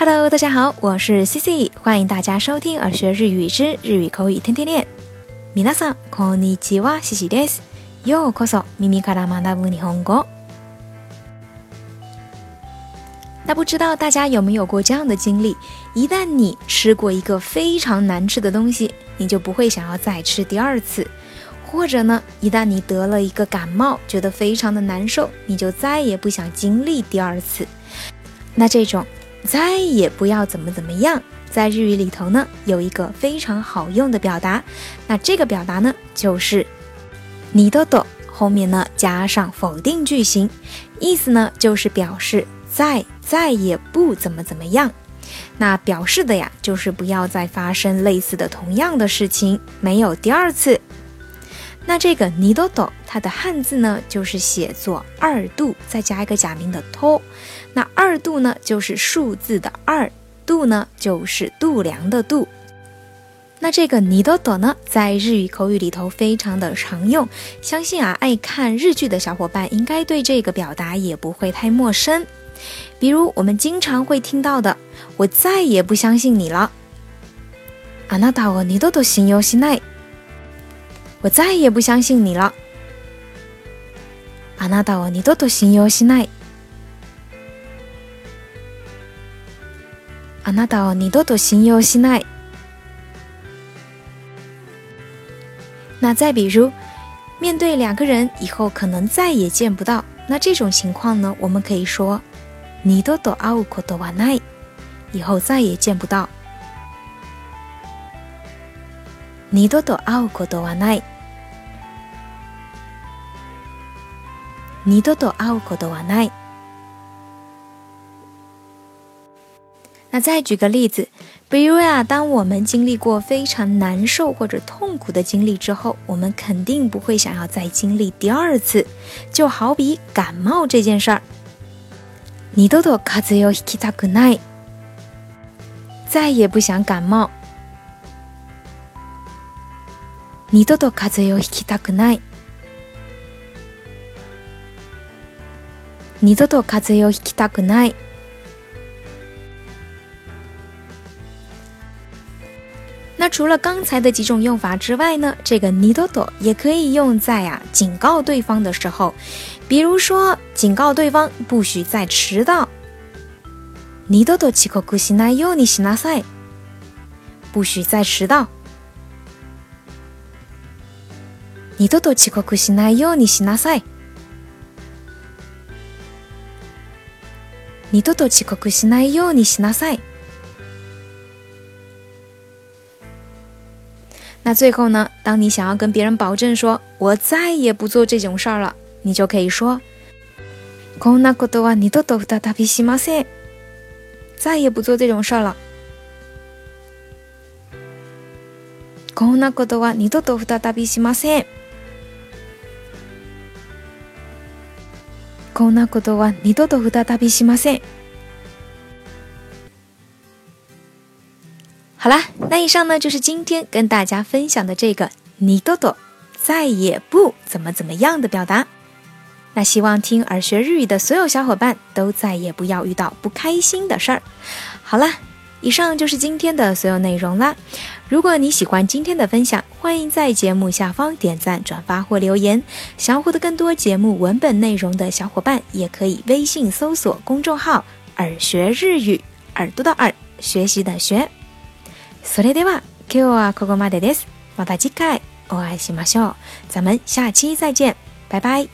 Hello，大家好，我是 CC，欢迎大家收听《耳学日语之日语口语天天练》。皆さんこんにちは、CC です。ようこそ耳から学ぶ日本語。那不知道大家有没有过这样的经历？一旦你吃过一个非常难吃的东西，你就不会想要再吃第二次；或者呢，一旦你得了一个感冒，觉得非常的难受，你就再也不想经历第二次。那这种。 再也不要怎么怎么样，在日语里头呢，有一个非常好用的表达。那这个表达呢，就是你都懂，后面呢加上否定句型，意思呢就是表示再再也不怎么怎么样。那表示的呀，就是不要再发生类似的同样的事情，没有第二次。那这个尼多多，它的汉字呢，就是写作二度，再加一个假名的托。那二度呢，就是数字的二度呢，就是度量的度。那这个尼多多呢，在日语口语里头非常的常用，相信啊，爱看日剧的小伙伴应该对这个表达也不会太陌生。比如我们经常会听到的，我再也不相信你了。あなたを二度と信用しない。 我再也不相信你了。あなたを二度と信用しない。あなたを二度と信用しない。那再比如，面对两个人以后可能再也见不到，那这种情况呢，我们可以说二度と会うことはない。以后再也见不到。二度と会うことはない。 二度と会うことはない。那再举个例子，比如呀，当我们经历过非常难受或者痛苦的经历之后，我们肯定不会想要再经历第二次。就好比感冒这件事儿，二度と風邪をひきたくない，再也不想感冒。二度と風邪をひきたくない。 二度と風邪をひきたくない。那除了刚才的几种用法之外呢，这个二度と也可以用在啊警告对方的时候，比如说警告对方不许再迟到。二度と遅刻しないようにしなさい。不许再迟到。二度と遅刻し 二度と遅刻しないようにしなさい。那最后呢？当你想要跟别人保证说“我再也不做这种事儿了”，你就可以说“こんなことは二度と再びしません”。再也不做这种事儿了。こんなことは二度と再びしません。こんなことは二度と再びしません。好啦，那以上呢就是今天跟大家分享的这个“你多多再也不怎么怎么样的”表达。那希望听耳学日语的所有小伙伴都再也不要遇到不开心的事儿。好啦， 以上就是今天的所有内容啦。如果你喜欢今天的分享，欢迎在节目下方点赞、转发或留言。想要获得更多节目文本内容的小伙伴，也可以微信搜索公众号“耳学日语”，耳朵的耳，学习的学。それでは今日はここまでです。また次回お会いしましょう。咱们下期再见，拜拜。